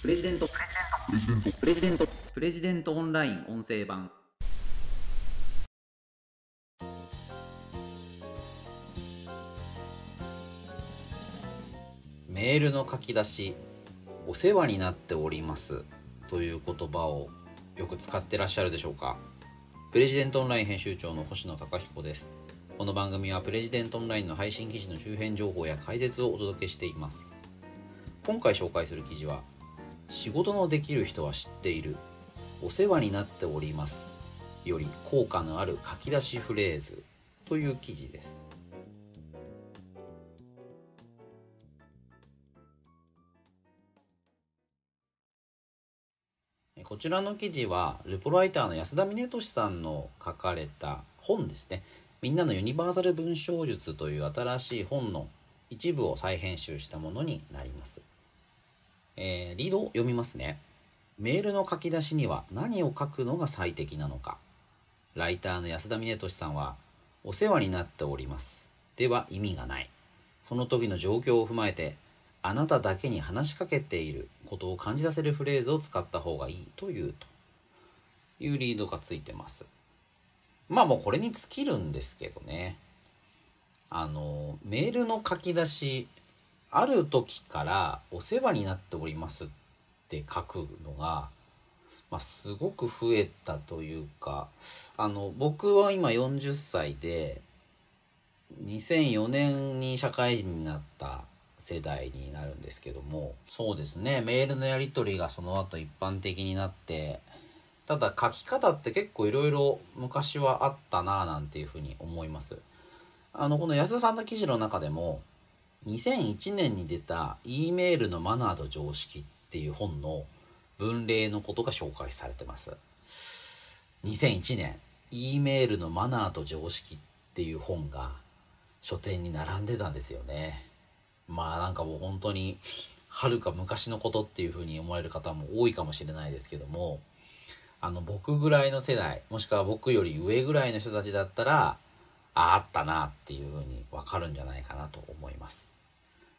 プレジデント。プレジデント。プレジデントオンライン音声版。メールの書き出しお世話になっております。という言葉をよく使ってらっしゃるでしょうか。プレジデントオンライン編集長の星野貴彦です。この番組はプレジデントオンラインの配信記事の周辺情報や解説をお届けしています。今回紹介する記事は仕事のできる人は知っている。お世話になっておりますより効果のある書き出しフレーズという記事です。こちらの記事はルポライターの安田峰俊さんの書かれた本ですね。みんなのユニバーサル文章術という新しい本の一部を再編集したものになります、えー、リードを読みますね。メールの書き出しには何を書くのが最適なのか。ライターの安田峰俊さんはお世話になっております。では意味がない。その時の状況を踏まえてあなただけに話しかけていることを感じさせるフレーズを使った方がいい。というと。いうリードがついてます。まあもうこれに尽きるんですけどね。あの、メールの書き出し、ある時からお世話になっておりますって書くのが、まあ、すごく増えたというか、あの、僕は今40歳で、2004年に社会人になった世代になるんですけどもそうですねメールのやり取りがその後一般的になってただ書き方って結構いろいろ昔はあったなぁなんていうふうに思います。あのこの安田さんの記事の中でも2001年に出た E メールのマナーと常識っていう本の文例のことが紹介されてます。2001年 E メールのマナーと常識っていう本が書店に並んでたんですよね。まあなんかもう本当にはるか昔のことっていうふうに思われる方も多いかもしれないですけどもあの僕ぐらいの世代もしくは僕より上ぐらいの人たちだったらああったなっていうふうにわかるんじゃないかなと思います。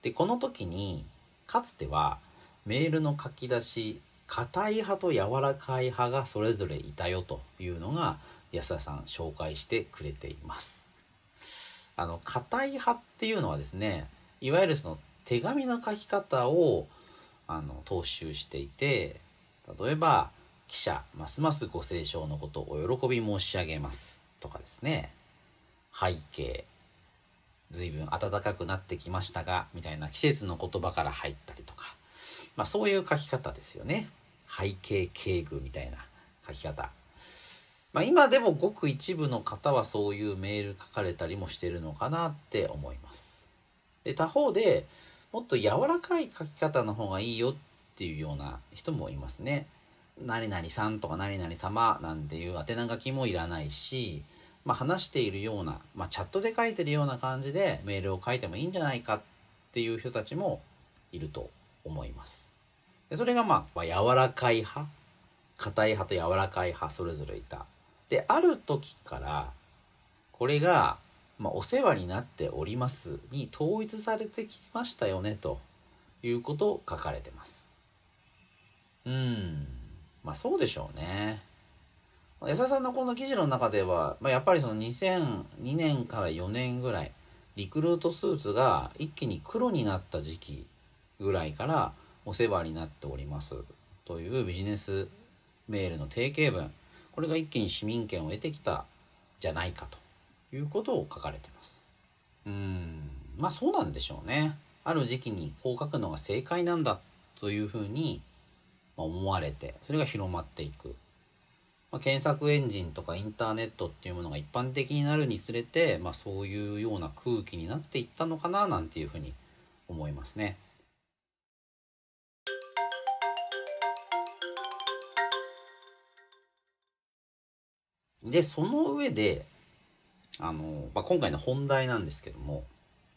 でこの時にかつてはメールの書き出し硬い派と柔らかい派がそれぞれいたよというのが安田さん紹介してくれています。あの硬い派っていうのはですねいわゆるその手紙の書き方をあの踏襲していて例えば「記者ますますご清聴のことお喜び申し上げます」とかですね「背景随分暖かくなってきましたが」みたいな季節の言葉から入ったりとか、まあ、そういう書き方ですよね背景敬具みたいな書き方。まあ、今でもごく一部の方はそういうメール書かれたりもしてるのかなって思います。で他方でもっと柔らかい書き方の方がいいよっていうような人もいますね。何々さんとか何々様なんていう宛名書きもいらないし、まあ、話しているような、まあ、チャットで書いてるような感じでメールを書いてもいいんじゃないかっていう人たちもいると思います。でそれがまあ、柔らかい派硬い派と柔らかい派それぞれいた。である時からこれがまあ、お世話になっておりますに統一されてきましたよねということを書かれてます。うん、まあそうでしょうね。安田さんのこの記事の中では、まあ、やっぱりその2002年から4年ぐらいリクルートスーツが一気に黒になった時期ぐらいからお世話になっておりますというビジネスメールの定型文これが一気に市民権を得てきたじゃないかということを書かれてます。うんまあそうなんでしょうね。ある時期にこう書くのが正解なんだというふうに思われてそれが広まっていく。まあ、検索エンジンとかインターネットっていうものが一般的になるにつれて、まあ、そういうような空気になっていったのかななんていうふうに思いますね。でその上であの、まあ、今回の本題なんですけども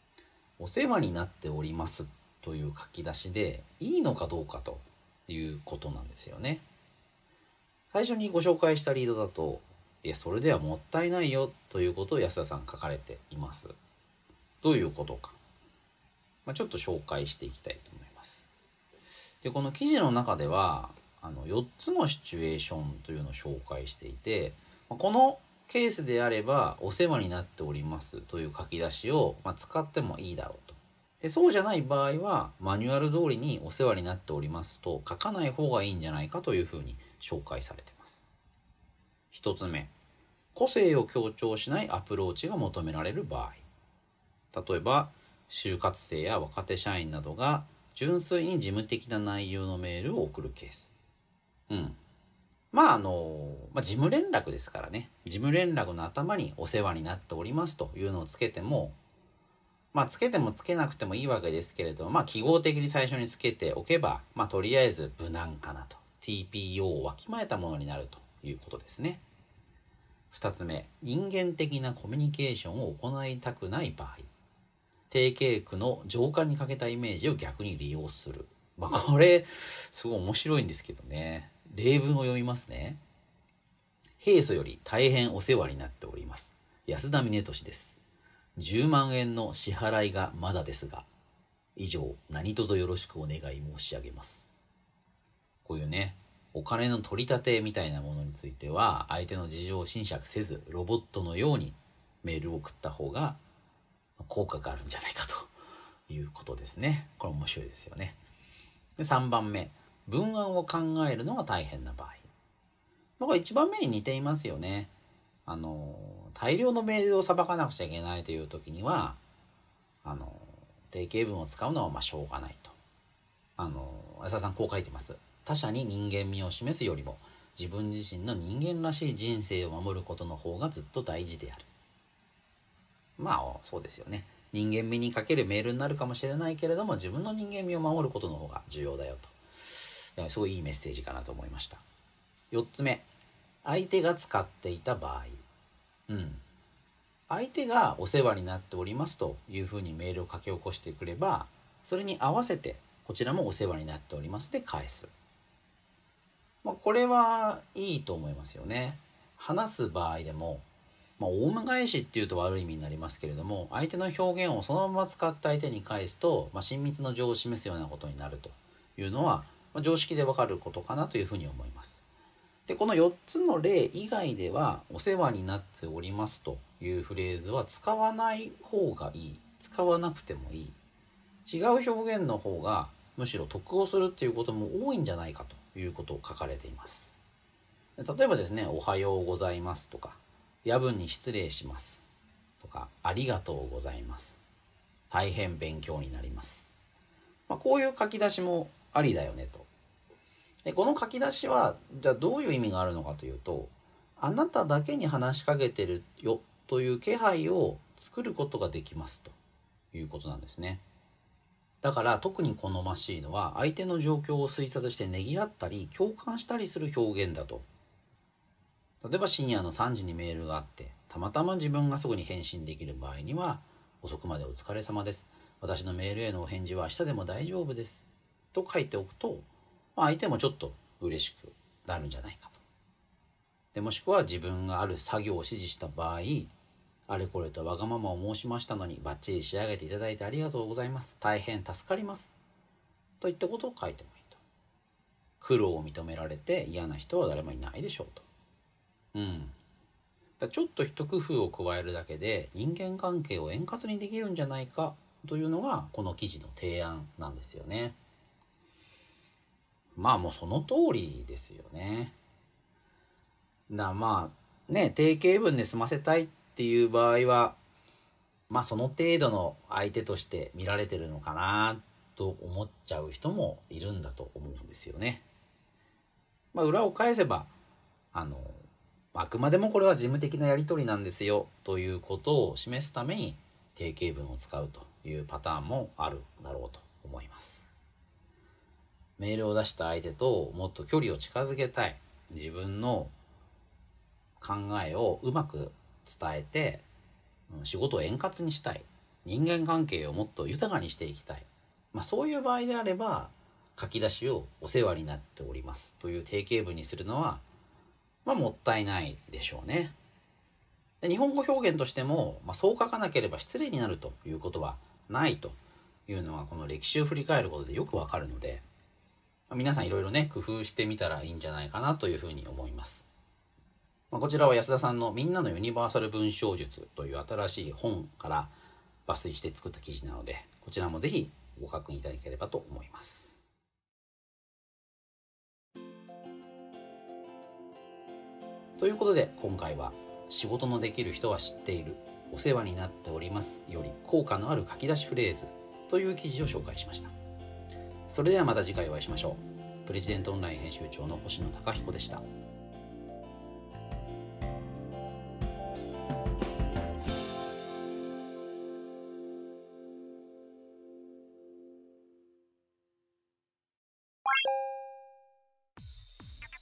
「お世話になっております」という書き出しでいいのかどうかということなんですよね。最初にご紹介したリードだと「いやそれではもったいないよ」ということを安田さん書かれています。どういうことか、まあ、ちょっと紹介していきたいと思います。でこの記事の中ではあの4つのシチュエーションというのを紹介していてこのケースであればお世話になっておりますという書き出しを、ま、使ってもいいだろうとでそうじゃない場合はマニュアル通りにお世話になっておりますと書かない方がいいんじゃないかというふうに紹介されてます。1つ目。個性を強調しないアプローチが求められる場合。例えば就活生や若手社員などが純粋に事務的な内容のメールを送るケース。うん。まああの、まあ、事務連絡ですからね。事務連絡の頭にお世話になっておりますというのをつけてもまあつけてもつけなくてもいいわけですけれどまあ記号的に最初につけておけばまあとりあえず無難かなと。TPO をわきまえたものになるということですね2つ目人間的なコミュニケーションを行いたくない場合定型句の情感に欠けたイメージを逆に利用するまあこれすごい面白いんですけどね例文を読みますね。平素より大変お世話になっております。安田峰俊です。10万円の支払いがまだですが、以上、何卒よろしくお願い申し上げます。こういうね、お金の取り立てみたいなものについては、相手の事情を侵釈せず、ロボットのようにメールを送った方が効果があるんじゃないかということですね。これ面白いですよね。で、3番目。文案を考えるのが大変な場合。僕は1番目に似ていますよね。あの、大量のメールをさばかなくちゃいけないという時には、あの、定型文を使うのはまあしょうがないと。あの、安田さんこう書いてます。他者に人間味を示すよりも、自分自身の人間らしい人生を守ることの方がずっと大事である。まあ、そうですよね。人間味にかけるメールになるかもしれないけれども、自分の人間味を守ることの方が重要だよと。すごいいいメッセージかなと思いました4つ目相手が使っていた場合うん相手がお世話になっておりますというふうにメールを書き起こしてくればそれに合わせてこちらもお世話になっておりますで返す、まあ、これはいいと思いますよね。話す場合でもまあ、オウム返しっていうと悪い意味になりますけれども相手の表現をそのまま使って相手に返すと、まあ、親密の情を示すようなことになるというのはま常識でわかることかなというふうに思います。でこの4つの例以外では「お世話になっております」というフレーズは使わない方がいい。使わなくてもいい。違う表現の方がむしろ得をするっていうことも多いんじゃないかと。いうことを書かれています。例えばですね「おはようございます」とか「夜分に失礼します」とか「ありがとうございます」「大変勉強になります」まあ、こういう書き出しもありだよねと。でこの書き出しはじゃあどういう意味があるのかというとあなただけに話しかけてるよという気配を作ることができますということなんですね。だから特に好ましいのは相手の状況を推察してねぎらったり共感したりする表現だと。例えば深夜の3時にメールがあってたまたま自分がすぐに返信できる場合には遅くまでお疲れ様です。私のメールへのお返事は明日でも大丈夫です。と書いておくとまあ、相手もちょっと嬉しくなるんじゃないかと。でもしくは自分がある作業を指示した場合あれこれとわがままを申しましたのにバッチリ仕上げていただいてありがとうございます。大変助かります。といったことを書いてもいいと。苦労を認められて嫌な人は誰もいないでしょうと。うん。だちょっと一工夫を加えるだけで人間関係を円滑にできるんじゃないかというのがこの記事の提案なんですよね。まあもうその通りですよね。だまあね定型文で済ませたいってていう場合はまあその程度の相手として見られてるのかなと思っちゃう人もいるんだと思うんですよね。まあ裏を返せばあのあくまでもこれは事務的なやり取りなんですよということを示すために定型文を使うというパターンもあるだろうと思います。メールを出した相手ともっと距離を近づけたい自分の考えをうまく伝えて仕事を円滑にしたい人間関係をもっと豊かにしていきたい、まあ、そういう場合であれば書き出しをお世話になっておりますという定型文にするのは、まあ、もったいないでしょうね。で日本語表現としても、まあ、そう書かなければ失礼になるということはないというのはこの歴史を振り返ることでよくわかるのでま皆さんいろいろね工夫してみたらいいんじゃないかなというふうに思います。まあ、こちらは安田さんの「みんなのユニバーサル文章術」という新しい本から抜粋して作った記事なのでこちらもぜひご確認いただければと思います。ということで今回は「仕事のできる人は知っているお世話になっております」より効果のある書き出しフレーズという記事を紹介しました。それではまた次回お会いしましょう。プレジデントオンライン編集長の星野貴彦でした。